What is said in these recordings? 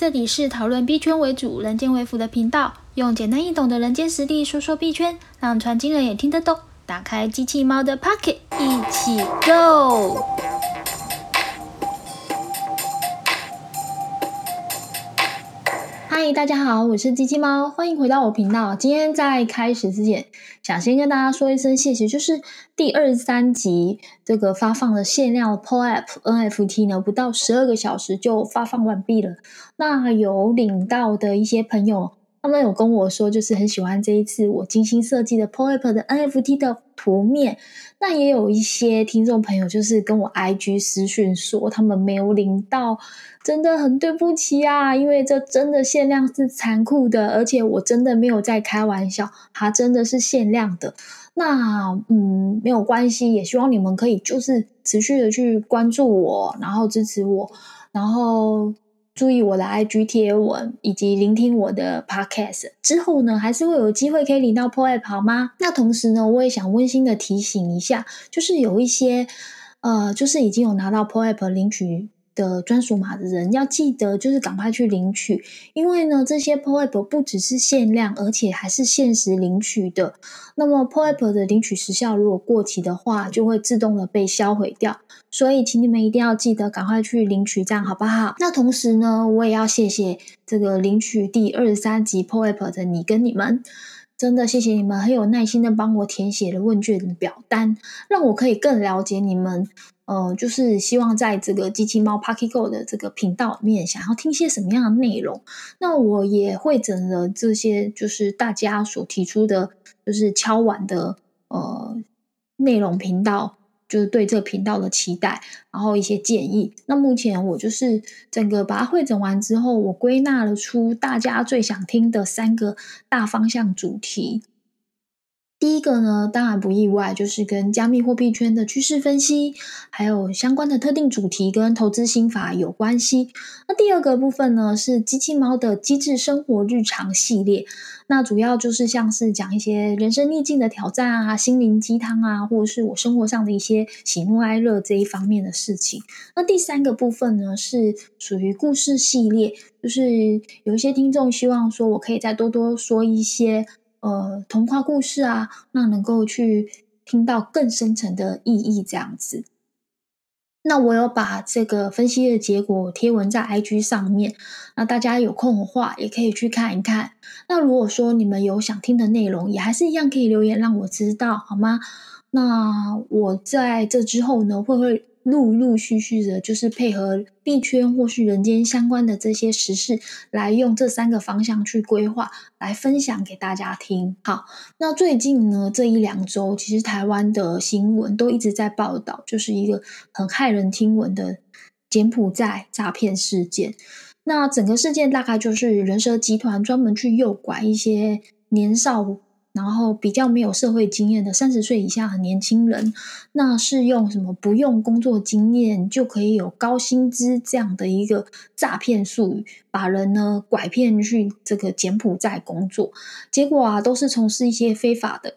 这里是讨论币圈为主、人间为辅的频道，用简单易懂的人间实力说说币圈，让传经人也听得懂。打开机器猫的 Pocket，一起 Go！嗨，大家好，我是机器猫，欢迎回到我频道。今天在开始之前，想先跟大家说一声谢谢，就是第二三集这个发放的限量 POAP NFT 呢，不到十二个小时就发放完毕了。那有领到的一些朋友，他们有跟我说，就是很喜欢这一次我精心设计的 POAP 的 NFT 的图面。那也有一些听众朋友，就是跟我 IG 私讯说，他们没有领到，真的很对不起啊！因为这真的限量是残酷的，而且我真的没有在开玩笑，它真的是限量的。那嗯，没有关系，也希望你们可以就是持续的去关注我，然后支持我，然后。注意我的 IG 贴文，以及聆听我的 Podcast 之后呢，还是会有机会可以领到 POAP 好吗？那同时呢，我也想温馨的提醒一下，就是有一些呃，就是已经有拿到 POAP 领取。的专属码的人要记得，就是赶快去领取，因为呢，这些 POAP 不只是限量，而且还是限时领取的。那么 POAP 的领取时效如果过期的话，就会自动的被销毁掉。所以，请你们一定要记得赶快去领取，这样好不好？那同时呢，我也要谢谢这个领取第二十三集 POAP 的你跟你们，真的谢谢你们很有耐心的帮我填写了问卷的表单，让我可以更了解你们。呃，就是希望在这个机器猫 Pocket Go 的这个频道里面，想要听些什么样的内容？那我也会整了这些，就是大家所提出的，就是敲碗的呃内容频道，就是对这频道的期待，然后一些建议。那目前我就是整个把它汇整完之后，我归纳了出大家最想听的三个大方向主题。第一个呢，当然不意外，就是跟加密货币圈的趋势分析，还有相关的特定主题跟投资心法有关系。那第二个部分呢，是机器猫的机智生活日常系列，那主要就是像是讲一些人生逆境的挑战啊、心灵鸡汤啊，或者是我生活上的一些喜怒哀乐这一方面的事情。那第三个部分呢，是属于故事系列，就是有一些听众希望说我可以再多多说一些。呃，童话故事啊，那能够去听到更深层的意义，这样子。那我有把这个分析的结果贴文在 IG 上面，那大家有空的话也可以去看一看。那如果说你们有想听的内容，也还是一样可以留言让我知道，好吗？那我在这之后呢，会会。陆陆续续的，就是配合币圈或是人间相关的这些时事，来用这三个方向去规划，来分享给大家听。好，那最近呢，这一两周，其实台湾的新闻都一直在报道，就是一个很骇人听闻的柬埔寨诈骗事件。那整个事件大概就是人蛇集团专门去诱拐一些年少。然后比较没有社会经验的三十岁以下的年轻人，那是用什么不用工作经验就可以有高薪资这样的一个诈骗术语，把人呢拐骗去这个柬埔寨工作，结果啊都是从事一些非法的，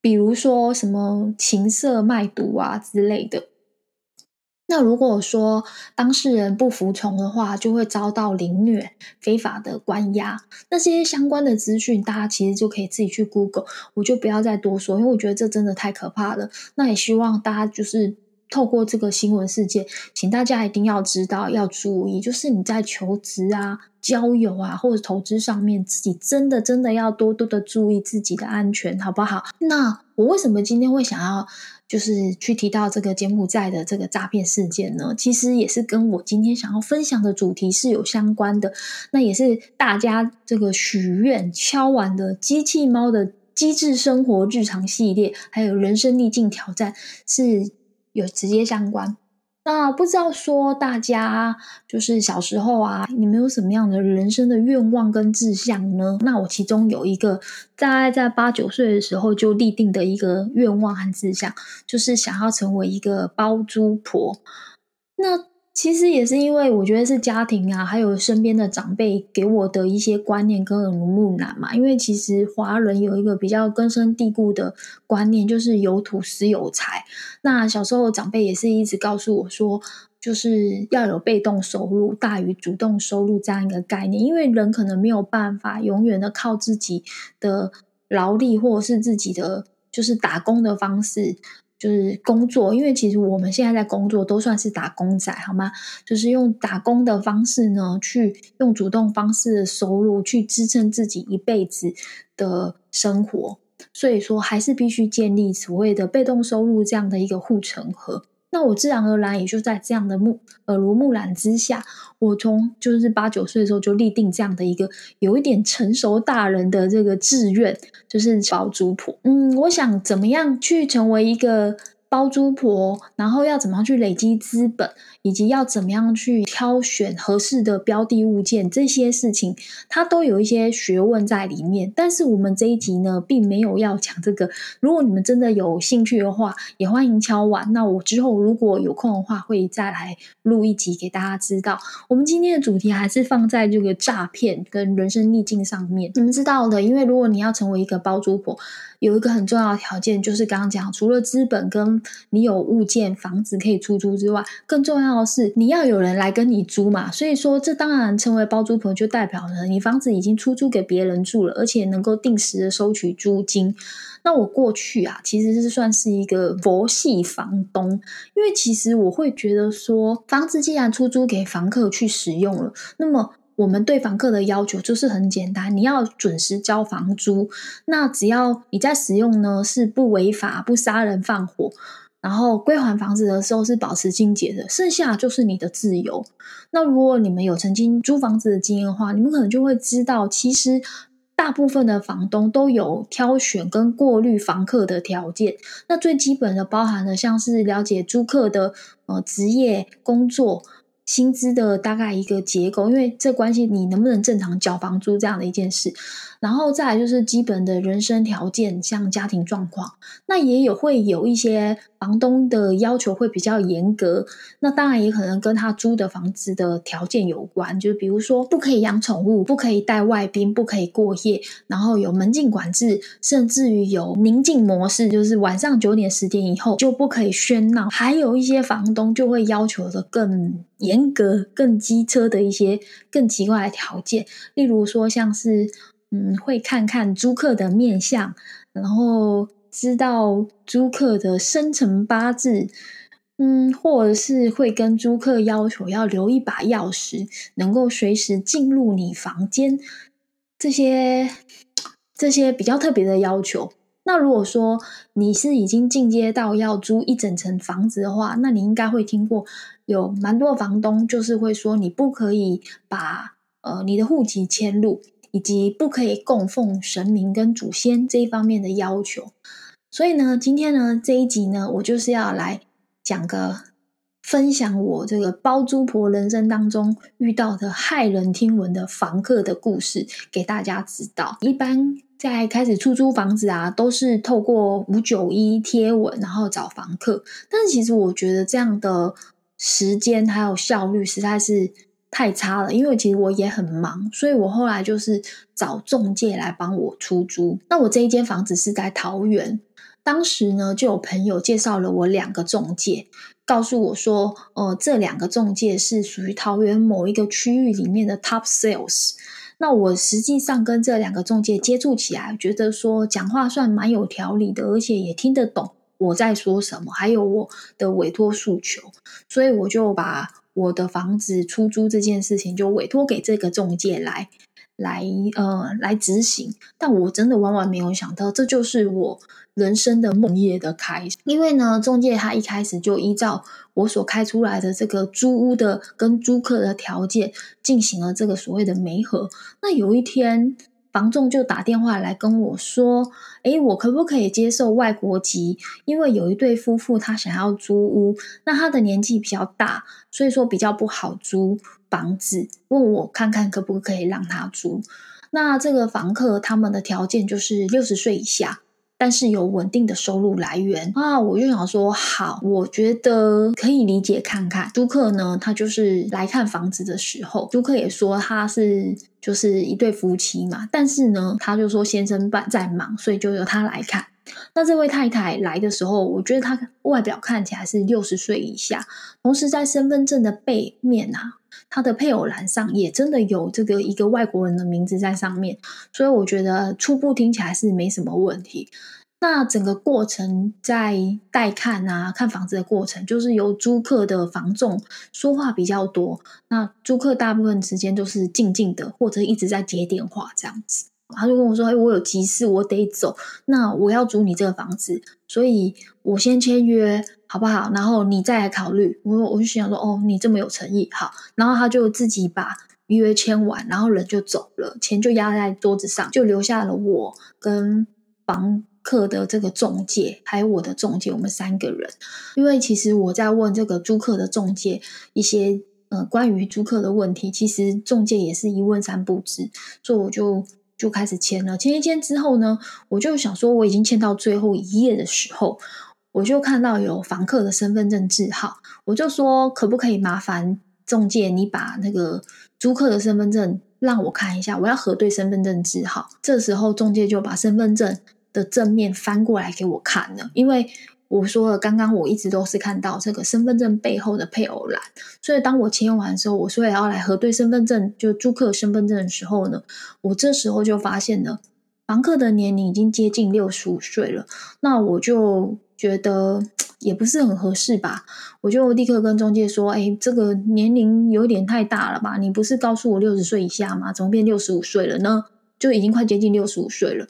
比如说什么情色卖毒啊之类的。那如果说当事人不服从的话，就会遭到凌虐、非法的关押。那些相关的资讯，大家其实就可以自己去 Google，我就不要再多说，因为我觉得这真的太可怕了。那也希望大家就是透过这个新闻事件，请大家一定要知道，要注意，就是你在求职啊、交友啊或者投资上面，自己真的真的要多多的注意自己的安全，好不好？那我为什么今天会想要？就是去提到这个柬埔寨的这个诈骗事件呢，其实也是跟我今天想要分享的主题是有相关的。那也是大家这个许愿敲完的机器猫的机智生活日常系列，还有人生逆境挑战是有直接相关。啊不知道说大家就是小时候啊，你们有什么样的人生的愿望跟志向呢？那我其中有一个大概在八九岁的时候就立定的一个愿望和志向，就是想要成为一个包租婆。那其实也是因为我觉得是家庭啊，还有身边的长辈给我的一些观念跟耳濡目染嘛。因为其实华人有一个比较根深蒂固的观念，就是有土司有财。那小时候长辈也是一直告诉我说，就是要有被动收入大于主动收入这样一个概念，因为人可能没有办法永远的靠自己的劳力或者是自己的就是打工的方式。就是工作，因为其实我们现在在工作都算是打工仔，好吗？就是用打工的方式呢，去用主动方式的收入去支撑自己一辈子的生活，所以说还是必须建立所谓的被动收入这样的一个护城河。那我自然而然也就在这样的目耳濡目染之下，我从就是八九岁的时候就立定这样的一个有一点成熟大人的这个志愿，就是保族谱。嗯，我想怎么样去成为一个。包租婆，然后要怎么样去累积资本，以及要怎么样去挑选合适的标的物件，这些事情它都有一些学问在里面。但是我们这一集呢，并没有要讲这个。如果你们真的有兴趣的话，也欢迎敲碗。那我之后如果有空的话，会再来录一集给大家知道。我们今天的主题还是放在这个诈骗跟人生逆境上面。你们知道的，因为如果你要成为一个包租婆。有一个很重要的条件，就是刚刚讲，除了资本跟你有物件、房子可以出租之外，更重要的是你要有人来跟你租嘛。所以说，这当然成为包租婆，就代表了你房子已经出租给别人住了，而且能够定时的收取租金。那我过去啊，其实是算是一个佛系房东，因为其实我会觉得说，房子既然出租给房客去使用了，那么。我们对房客的要求就是很简单，你要准时交房租。那只要你在使用呢是不违法、不杀人放火，然后归还房子的时候是保持清洁的，剩下就是你的自由。那如果你们有曾经租房子的经验的话，你们可能就会知道，其实大部分的房东都有挑选跟过滤房客的条件。那最基本的包含了像是了解租客的呃职业工作。薪资的大概一个结构，因为这关系你能不能正常缴房租这样的一件事。然后再来就是基本的人生条件，像家庭状况，那也有会有一些房东的要求会比较严格。那当然也可能跟他租的房子的条件有关，就是比如说不可以养宠物，不可以带外宾，不可以过夜，然后有门禁管制，甚至于有宁静模式，就是晚上九点十点以后就不可以喧闹。还有一些房东就会要求的更严格、更机车的一些更奇怪的条件，例如说像是。嗯，会看看租客的面相，然后知道租客的生辰八字，嗯，或者是会跟租客要求要留一把钥匙，能够随时进入你房间，这些这些比较特别的要求。那如果说你是已经进阶到要租一整层房子的话，那你应该会听过有蛮多房东就是会说，你不可以把呃你的户籍迁入。以及不可以供奉神明跟祖先这一方面的要求，所以呢，今天呢这一集呢，我就是要来讲个分享我这个包租婆人生当中遇到的骇人听闻的房客的故事，给大家知道。一般在开始出租房子啊，都是透过五九一贴文，然后找房客，但是其实我觉得这样的时间还有效率实在是。太差了，因为其实我也很忙，所以我后来就是找中介来帮我出租。那我这一间房子是在桃园，当时呢就有朋友介绍了我两个中介，告诉我说，呃，这两个中介是属于桃园某一个区域里面的 top sales。那我实际上跟这两个中介接触起来，觉得说讲话算蛮有条理的，而且也听得懂我在说什么，还有我的委托诉求，所以我就把。我的房子出租这件事情就委托给这个中介来，来呃来执行。但我真的万万没有想到，这就是我人生的梦夜的开始。因为呢，中介他一开始就依照我所开出来的这个租屋的跟租客的条件进行了这个所谓的媒合。那有一天。房仲就打电话来跟我说：“诶，我可不可以接受外国籍？因为有一对夫妇他想要租屋，那他的年纪比较大，所以说比较不好租房子。问我看看可不可以让他租。那这个房客他们的条件就是六十岁以下。”但是有稳定的收入来源啊，我就想说好，我觉得可以理解看看。租客呢，他就是来看房子的时候，租客也说他是就是一对夫妻嘛，但是呢，他就说先生办在忙，所以就由他来看。那这位太太来的时候，我觉得她外表看起来是六十岁以下，同时在身份证的背面啊，他的配偶栏上也真的有这个一个外国人的名字在上面，所以我觉得初步听起来是没什么问题。那整个过程在带看啊，看房子的过程，就是由租客的房仲说话比较多。那租客大部分时间都是静静的，或者一直在接电话这样子。他就跟我说：“哎，我有急事，我得走。那我要租你这个房子，所以我先签约好不好？然后你再来考虑。”我我就想说：“哦，你这么有诚意，好。”然后他就自己把约签完，然后人就走了，钱就压在桌子上，就留下了我跟房。客的这个中介，还有我的中介，我们三个人。因为其实我在问这个租客的中介一些呃关于租客的问题，其实中介也是一问三不知，所以我就就开始签了。签一签之后呢，我就想说我已经签到最后一页的时候，我就看到有房客的身份证字号，我就说可不可以麻烦中介你把那个租客的身份证让我看一下，我要核对身份证字号。这时候中介就把身份证。的正面翻过来给我看了，因为我说了，刚刚我一直都是看到这个身份证背后的配偶栏，所以当我签完的时候，我说要来核对身份证，就租客身份证的时候呢，我这时候就发现了房客的年龄已经接近六十五岁了，那我就觉得也不是很合适吧，我就立刻跟中介说，哎，这个年龄有点太大了吧？你不是告诉我六十岁以下吗？怎么变六十五岁了呢？就已经快接近六十五岁了。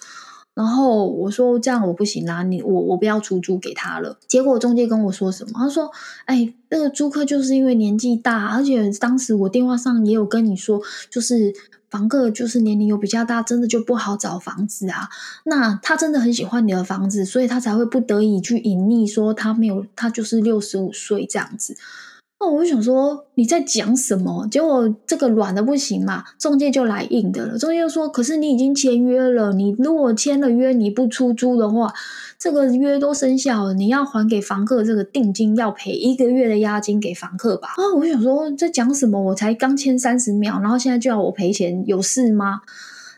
然后我说这样我不行啦，你我我不要出租给他了。结果中介跟我说什么？他说：“哎，那个租客就是因为年纪大，而且当时我电话上也有跟你说，就是房客就是年龄又比较大，真的就不好找房子啊。那他真的很喜欢你的房子，所以他才会不得已去隐匿说他没有，他就是六十五岁这样子。”那我就想说你在讲什么？结果这个软的不行嘛，中介就来硬的了。中介就说：“可是你已经签约了，你如果签了约你不出租的话，这个约都生效了，你要还给房客这个定金，要赔一个月的押金给房客吧？”啊，我想说在讲什么？我才刚签三十秒，然后现在就要我赔钱，有事吗？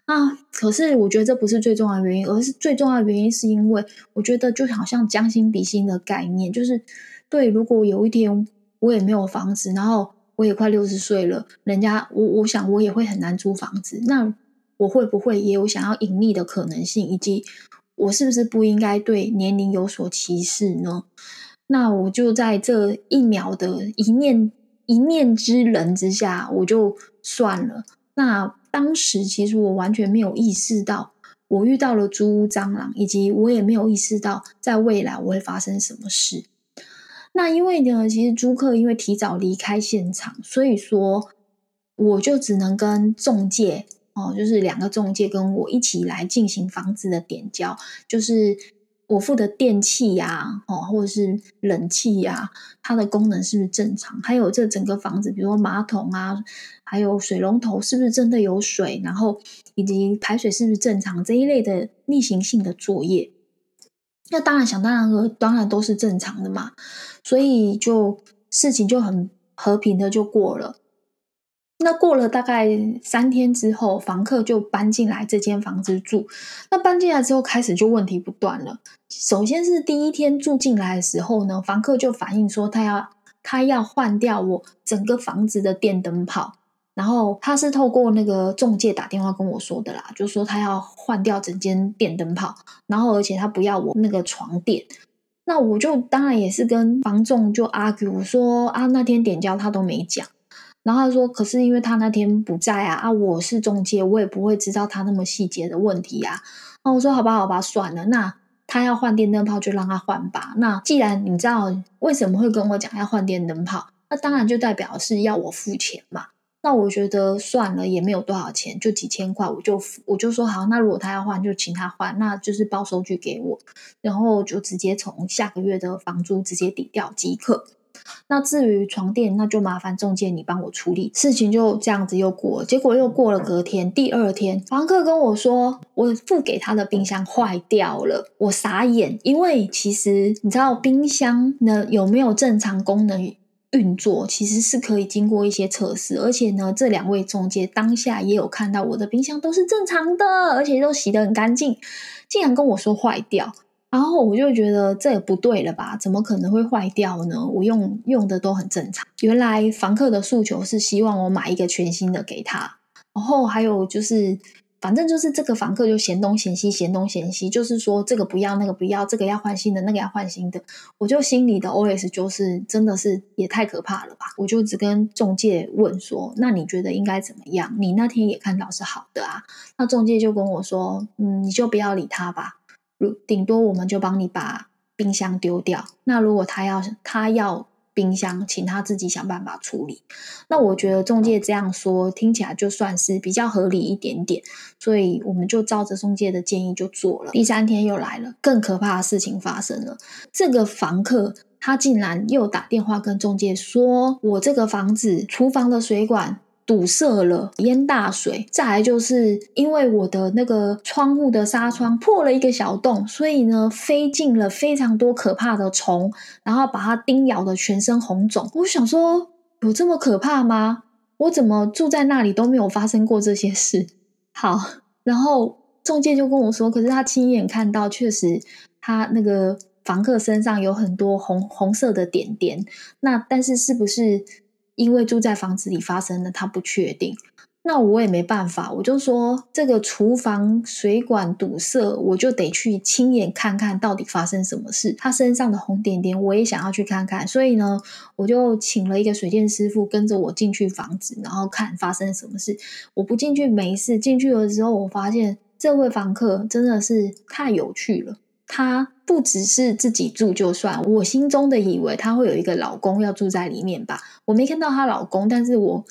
啊，可是我觉得这不是最重要的原因，而是最重要的原因是因为我觉得就好像将心比心的概念，就是对，如果有一天。我也没有房子，然后我也快六十岁了，人家我我想我也会很难租房子，那我会不会也有想要隐匿的可能性？以及我是不是不应该对年龄有所歧视呢？那我就在这一秒的一念一念之人之下，我就算了。那当时其实我完全没有意识到我遇到了租屋蟑螂，以及我也没有意识到在未来我会发生什么事。那因为呢，其实租客因为提早离开现场，所以说我就只能跟中介哦，就是两个中介跟我一起来进行房子的点交，就是我付的电器呀，哦，或者是冷气呀，它的功能是不是正常？还有这整个房子，比如说马桶啊，还有水龙头是不是真的有水？然后以及排水是不是正常？这一类的例行性的作业。那当然，想当然了，当然都是正常的嘛，所以就事情就很和平的就过了。那过了大概三天之后，房客就搬进来这间房子住。那搬进来之后，开始就问题不断了。首先是第一天住进来的时候呢，房客就反映说，他要他要换掉我整个房子的电灯泡。然后他是透过那个中介打电话跟我说的啦，就说他要换掉整间电灯泡，然后而且他不要我那个床垫。那我就当然也是跟房仲就 argue，我说啊那天点交他都没讲，然后他说可是因为他那天不在啊啊我是中介，我也不会知道他那么细节的问题啊。那我说好吧好吧算了，那他要换电灯泡就让他换吧。那既然你知道为什么会跟我讲要换电灯泡，那当然就代表是要我付钱嘛。那我觉得算了，也没有多少钱，就几千块，我就我就说好。那如果他要换，就请他换，那就是包收据给我，然后就直接从下个月的房租直接抵掉即可。那至于床垫，那就麻烦中介你帮我处理。事情就这样子又过，结果又过了隔天，第二天，房客跟我说，我付给他的冰箱坏掉了，我傻眼，因为其实你知道冰箱呢有没有正常功能？运作其实是可以经过一些测试，而且呢，这两位中介当下也有看到我的冰箱都是正常的，而且都洗得很干净，竟然跟我说坏掉，然后我就觉得这也不对了吧？怎么可能会坏掉呢？我用用的都很正常。原来房客的诉求是希望我买一个全新的给他，然后还有就是。反正就是这个房客就嫌东嫌西，嫌东嫌西，就是说这个不要，那个不要，这个要换新的，那个要换新的。我就心里的 OS 就是，真的是也太可怕了吧！我就只跟中介问说，那你觉得应该怎么样？你那天也看到是好的啊。那中介就跟我说，嗯，你就不要理他吧，如顶多我们就帮你把冰箱丢掉。那如果他要他要。冰箱，请他自己想办法处理。那我觉得中介这样说听起来就算是比较合理一点点，所以我们就照着中介的建议就做了。第三天又来了，更可怕的事情发生了。这个房客他竟然又打电话跟中介说：“我这个房子厨房的水管。”堵塞了，淹大水。再来就是因为我的那个窗户的纱窗破了一个小洞，所以呢飞进了非常多可怕的虫，然后把它叮咬的全身红肿。我想说，有这么可怕吗？我怎么住在那里都没有发生过这些事？好，然后中介就跟我说，可是他亲眼看到，确实他那个房客身上有很多红红色的点点。那但是是不是？因为住在房子里发生的，他不确定。那我也没办法，我就说这个厨房水管堵塞，我就得去亲眼看看到底发生什么事。他身上的红点点，我也想要去看看。所以呢，我就请了一个水电师傅跟着我进去房子，然后看发生什么事。我不进去没事，进去了之后，我发现这位房客真的是太有趣了。他不只是自己住就算，我心中的以为她会有一个老公要住在里面吧。我没看到她老公，但是我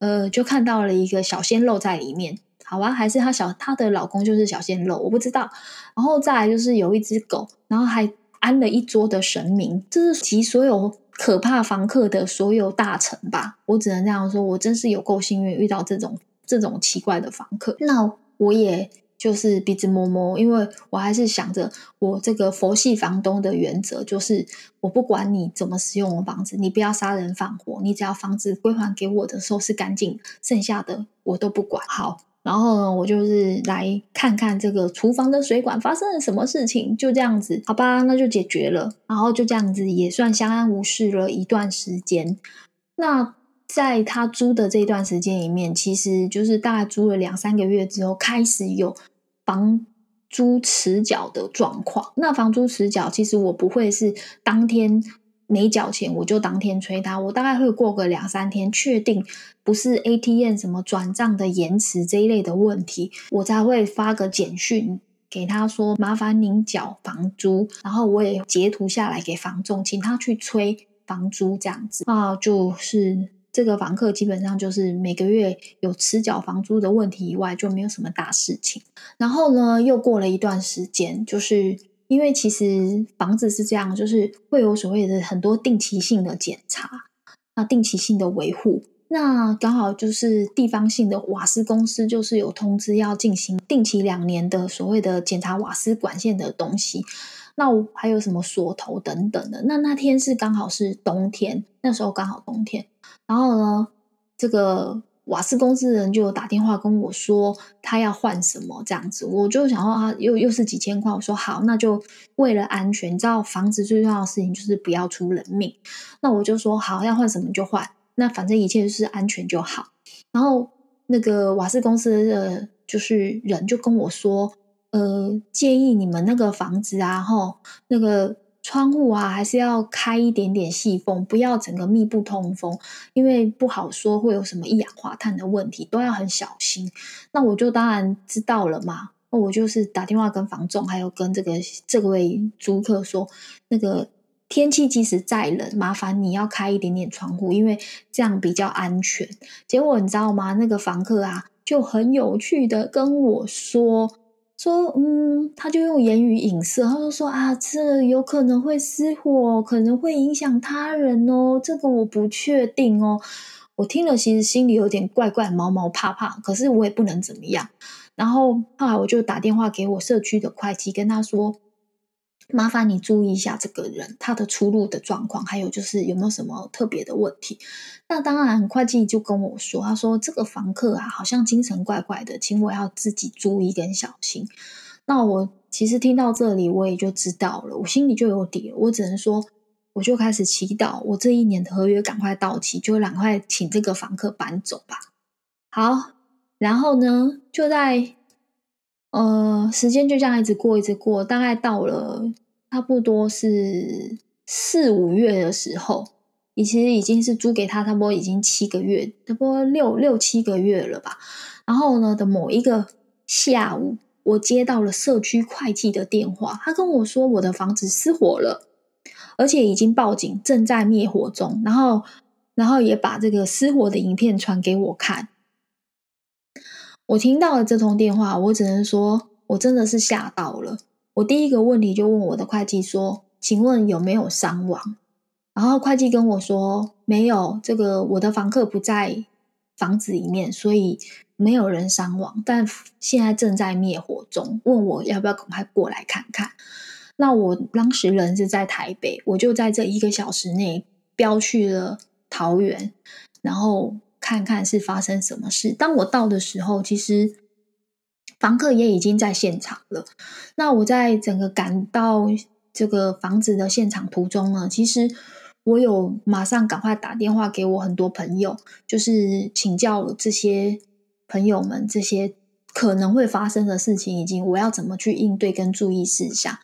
呃就看到了一个小鲜肉在里面。好吧，还是她小她的老公就是小鲜肉，我不知道。然后再来就是有一只狗，然后还安了一桌的神明，这是其所有可怕房客的所有大臣吧。我只能这样说，我真是有够幸运遇到这种这种奇怪的房客。那我也。就是鼻子摸摸，因为我还是想着我这个佛系房东的原则，就是我不管你怎么使用我房子，你不要杀人放火，你只要房子归还给我的时候是干净，剩下的我都不管。好，然后呢，我就是来看看这个厨房的水管发生了什么事情，就这样子，好吧，那就解决了，然后就这样子也算相安无事了一段时间。那。在他租的这段时间里面，其实就是大概租了两三个月之后，开始有房租迟缴的状况。那房租迟缴，其实我不会是当天没缴钱我就当天催他，我大概会过个两三天，确定不是 ATM 什么转账的延迟这一类的问题，我才会发个简讯给他说麻烦您缴房租，然后我也截图下来给房仲，请他去催房租这样子啊，就是。这个房客基本上就是每个月有迟缴房租的问题以外，就没有什么大事情。然后呢，又过了一段时间，就是因为其实房子是这样，就是会有所谓的很多定期性的检查，那定期性的维护。那刚好就是地方性的瓦斯公司，就是有通知要进行定期两年的所谓的检查瓦斯管线的东西。那还有什么锁头等等的？那那天是刚好是冬天，那时候刚好冬天。然后呢，这个瓦斯公司的人就有打电话跟我说，他要换什么这样子，我就想说啊，又又是几千块，我说好，那就为了安全，你知道房子最重要的事情就是不要出人命，那我就说好，要换什么就换，那反正一切就是安全就好。然后那个瓦斯公司的就是人就跟我说，呃，建议你们那个房子啊，吼那个。窗户啊，还是要开一点点细缝，不要整个密不通风，因为不好说会有什么一氧化碳的问题，都要很小心。那我就当然知道了嘛，那我就是打电话跟房仲，还有跟这个这位租客说，那个天气即使再冷，麻烦你要开一点点窗户，因为这样比较安全。结果你知道吗？那个房客啊，就很有趣的跟我说。说嗯，他就用言语影射，他就说啊，这有可能会失火，可能会影响他人哦，这个我不确定哦。我听了，其实心里有点怪怪、毛毛怕怕，可是我也不能怎么样。然后后来我就打电话给我社区的会计，跟他说。麻烦你注意一下这个人他的出入的状况，还有就是有没有什么特别的问题。那当然，会计就跟我说，他说这个房客啊，好像精神怪怪的，请我要自己注意跟小心。那我其实听到这里，我也就知道了，我心里就有底了。我只能说，我就开始祈祷，我这一年的合约赶快到期，就赶快请这个房客搬走吧。好，然后呢，就在呃，时间就这样一直过，一直过，大概到了差不多是四五月的时候，其实已经是租给他差不多已经七个月，差不多六六七个月了吧。然后呢的某一个下午。我接到了社区会计的电话，他跟我说我的房子失火了，而且已经报警，正在灭火中。然后，然后也把这个失火的影片传给我看。我听到了这通电话，我只能说，我真的是吓到了。我第一个问题就问我的会计说：“请问有没有伤亡？”然后会计跟我说：“没有，这个我的房客不在房子里面，所以。”没有人伤亡，但现在正在灭火中。问我要不要赶快过来看看？那我当时人是在台北，我就在这一个小时内飙去了桃园，然后看看是发生什么事。当我到的时候，其实房客也已经在现场了。那我在整个赶到这个房子的现场途中呢，其实我有马上赶快打电话给我很多朋友，就是请教这些。朋友们，这些可能会发生的事情，以及我要怎么去应对跟注意事项。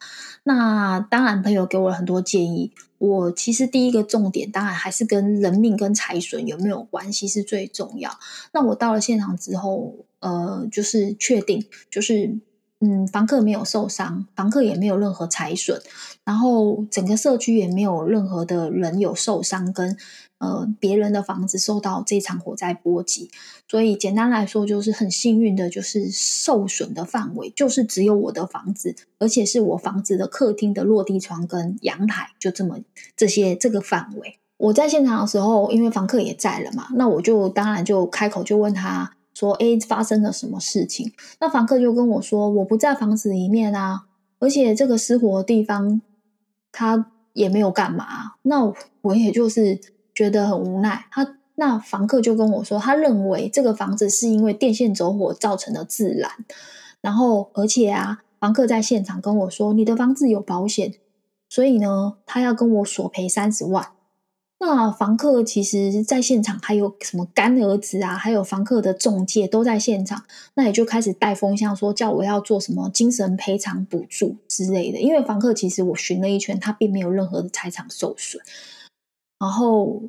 那当然，朋友给我了很多建议。我其实第一个重点，当然还是跟人命跟财损有没有关系是最重要。那我到了现场之后，呃，就是确定，就是嗯，房客没有受伤，房客也没有任何财损，然后整个社区也没有任何的人有受伤跟。呃，别人的房子受到这场火灾波及，所以简单来说，就是很幸运的，就是受损的范围就是只有我的房子，而且是我房子的客厅的落地窗跟阳台，就这么这些这个范围。我在现场的时候，因为房客也在了嘛，那我就当然就开口就问他说：“哎，发生了什么事情？”那房客就跟我说：“我不在房子里面啊，而且这个失火的地方他也没有干嘛。”那我也就是。觉得很无奈，他那房客就跟我说，他认为这个房子是因为电线走火造成的自燃，然后而且啊，房客在现场跟我说，你的房子有保险，所以呢，他要跟我索赔三十万。那房客其实在现场还有什么干儿子啊，还有房客的中介都在现场，那也就开始带风向说叫我要做什么精神赔偿补助之类的，因为房客其实我寻了一圈，他并没有任何的财产受损。然后，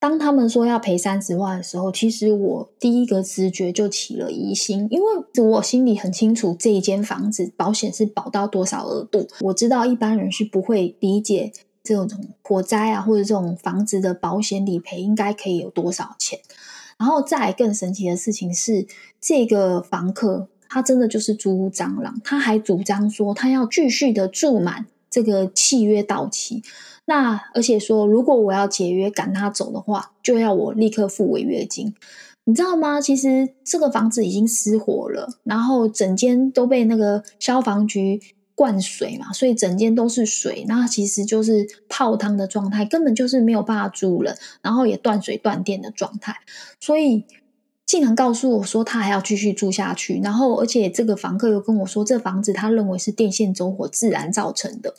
当他们说要赔三十万的时候，其实我第一个直觉就起了疑心，因为我心里很清楚这一间房子保险是保到多少额度。我知道一般人是不会理解这种火灾啊，或者这种房子的保险理赔应该可以有多少钱。然后再更神奇的事情是，这个房客他真的就是租屋蟑螂，他还主张说他要继续的住满这个契约到期。那而且说，如果我要解约赶他走的话，就要我立刻付违约金，你知道吗？其实这个房子已经失火了，然后整间都被那个消防局灌水嘛，所以整间都是水，那其实就是泡汤的状态，根本就是没有办法住了，然后也断水断电的状态，所以竟然告诉我说他还要继续住下去，然后而且这个房客又跟我说，这房子他认为是电线走火自燃造成的。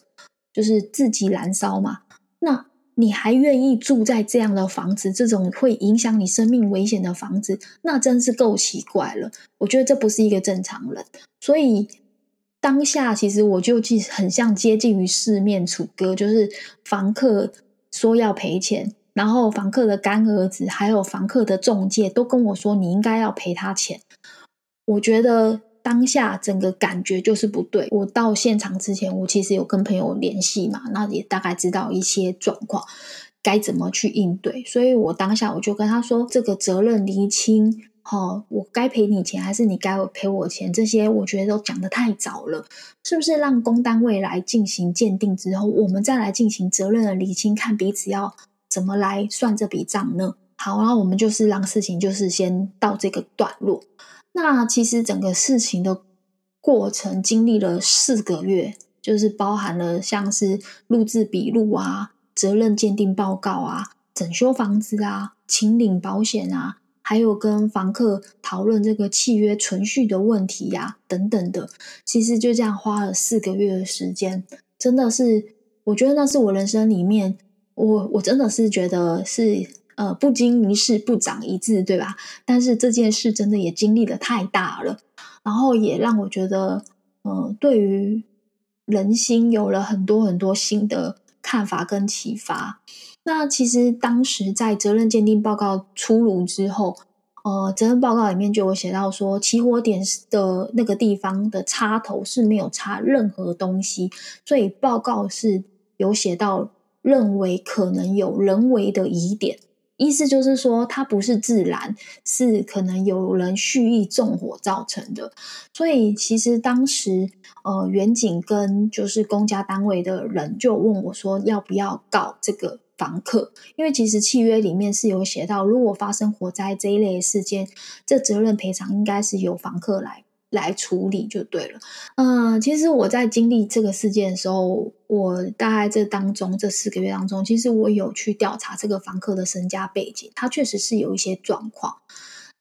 就是自己燃烧嘛？那你还愿意住在这样的房子？这种会影响你生命危险的房子，那真是够奇怪了。我觉得这不是一个正常人。所以当下其实我就很像接近于四面楚歌，就是房客说要赔钱，然后房客的干儿子还有房客的中介都跟我说你应该要赔他钱。我觉得。当下整个感觉就是不对。我到现场之前，我其实有跟朋友联系嘛，那也大概知道一些状况，该怎么去应对。所以我当下我就跟他说：“这个责任厘清，哈，我该赔你钱还是你该赔我钱？这些我觉得都讲的太早了，是不是？让工单位来进行鉴定之后，我们再来进行责任的厘清，看彼此要怎么来算这笔账呢？好，然后我们就是让事情就是先到这个段落。”那其实整个事情的过程经历了四个月，就是包含了像是录制笔录啊、责任鉴定报告啊、整修房子啊、请领保险啊、还有跟房客讨论这个契约存续的问题呀，等等的。其实就这样花了四个月的时间，真的是，我觉得那是我人生里面，我我真的是觉得是呃不经一事不长一智，对吧？但是这件事真的也经历的太大了，然后也让我觉得，嗯，对于人心有了很多很多新的看法跟启发。那其实当时在责任鉴定报告出炉之后，呃，责任报告里面就有写到说，起火点的那个地方的插头是没有插任何东西，所以报告是有写到认为可能有人为的疑点，意思就是说它不是自燃，是可能有人蓄意纵火造成的。所以其实当时呃，远景跟就是公家单位的人就问我说，要不要告这个？房客，因为其实契约里面是有写到，如果发生火灾这一类事件，这责任赔偿应该是由房客来来处理就对了。嗯，其实我在经历这个事件的时候，我大概这当中这四个月当中，其实我有去调查这个房客的身家背景，他确实是有一些状况。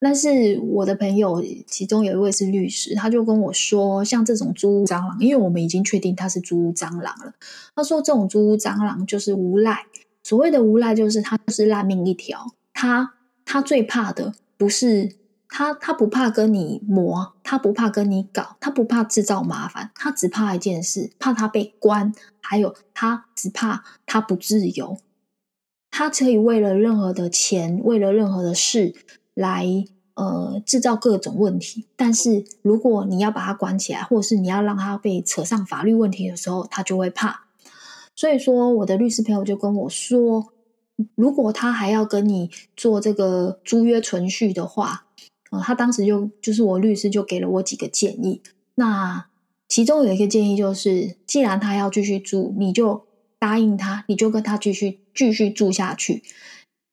但是我的朋友其中有一位是律师，他就跟我说，像这种租屋蟑螂，因为我们已经确定他是租屋蟑螂了，他说这种租屋蟑螂就是无赖。所谓的无赖，就是他就是烂命一条。他他最怕的不是他，他不怕跟你磨，他不怕跟你搞，他不怕制造麻烦，他只怕一件事，怕他被关，还有他只怕他不自由。他可以为了任何的钱，为了任何的事来呃制造各种问题。但是如果你要把他关起来，或者是你要让他被扯上法律问题的时候，他就会怕。所以说，我的律师朋友就跟我说，如果他还要跟你做这个租约存续的话，呃，他当时就就是我律师就给了我几个建议。那其中有一个建议就是，既然他要继续住，你就答应他，你就跟他继续继续住下去。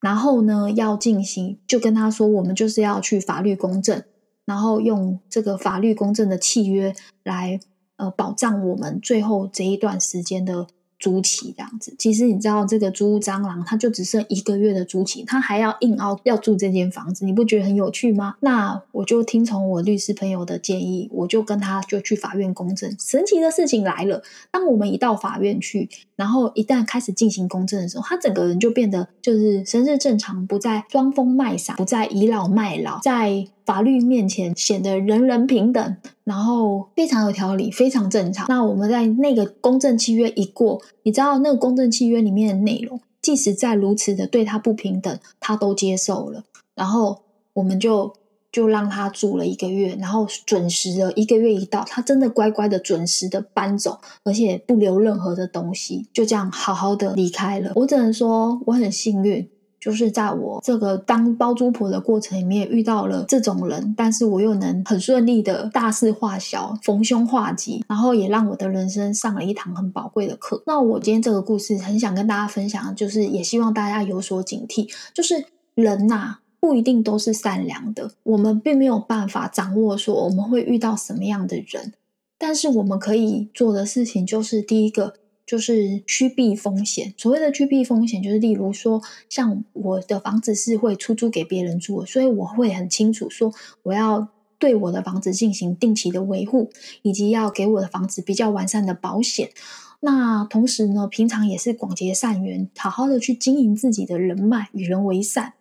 然后呢，要进行就跟他说，我们就是要去法律公证，然后用这个法律公证的契约来呃保障我们最后这一段时间的。租期这样子，其实你知道这个租蟑螂，它就只剩一个月的租期，它还要硬凹要住这间房子，你不觉得很有趣吗？那我就听从我律师朋友的建议，我就跟他就去法院公证。神奇的事情来了，当我们一到法院去，然后一旦开始进行公证的时候，他整个人就变得就是神志正常，不再装疯卖傻，不再倚老卖老，在。法律面前显得人人平等，然后非常有条理，非常正常。那我们在那个公证契约一过，你知道那个公证契约里面的内容，即使再如此的对他不平等，他都接受了。然后我们就就让他住了一个月，然后准时的一个月一到，他真的乖乖的准时的搬走，而且不留任何的东西，就这样好好的离开了。我只能说我很幸运。就是在我这个当包租婆的过程里面遇到了这种人，但是我又能很顺利的大事化小、逢凶化吉，然后也让我的人生上了一堂很宝贵的课。那我今天这个故事很想跟大家分享，就是也希望大家有所警惕，就是人呐不一定都是善良的，我们并没有办法掌握说我们会遇到什么样的人，但是我们可以做的事情就是第一个。就是趋避风险。所谓的趋避风险，就是例如说，像我的房子是会出租给别人住，所以我会很清楚说，我要对我的房子进行定期的维护，以及要给我的房子比较完善的保险。那同时呢，平常也是广结善缘，好好的去经营自己的人脉，与人为善。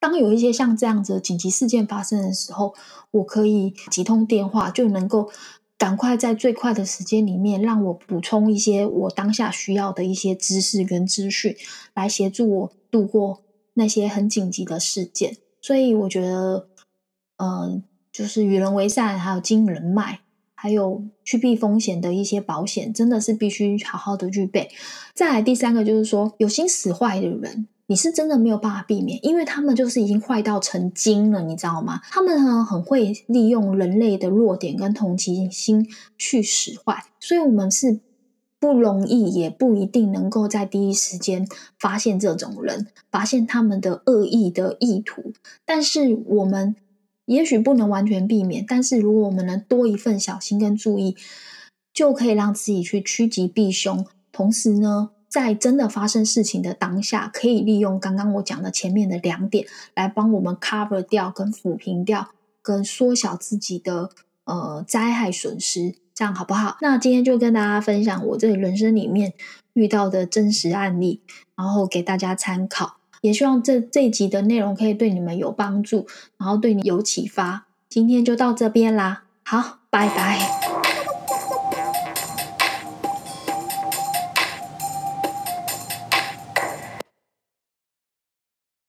当有一些像这样子的紧急事件发生的时候，我可以几通电话就能够。赶快在最快的时间里面，让我补充一些我当下需要的一些知识跟资讯，来协助我度过那些很紧急的事件。所以我觉得，嗯，就是与人为善，还有经营人脉，还有去避风险的一些保险，真的是必须好好的具备。再来第三个就是说，有心使坏的人。你是真的没有办法避免，因为他们就是已经坏到成精了，你知道吗？他们呢很会利用人类的弱点跟同情心去使坏，所以我们是不容易，也不一定能够在第一时间发现这种人，发现他们的恶意的意图。但是我们也许不能完全避免，但是如果我们能多一份小心跟注意，就可以让自己去趋吉避凶，同时呢。在真的发生事情的当下，可以利用刚刚我讲的前面的两点，来帮我们 cover 掉、跟抚平掉、跟缩小自己的呃灾害损失，这样好不好？那今天就跟大家分享我这人生里面遇到的真实案例，然后给大家参考。也希望这这一集的内容可以对你们有帮助，然后对你有启发。今天就到这边啦，好，拜拜。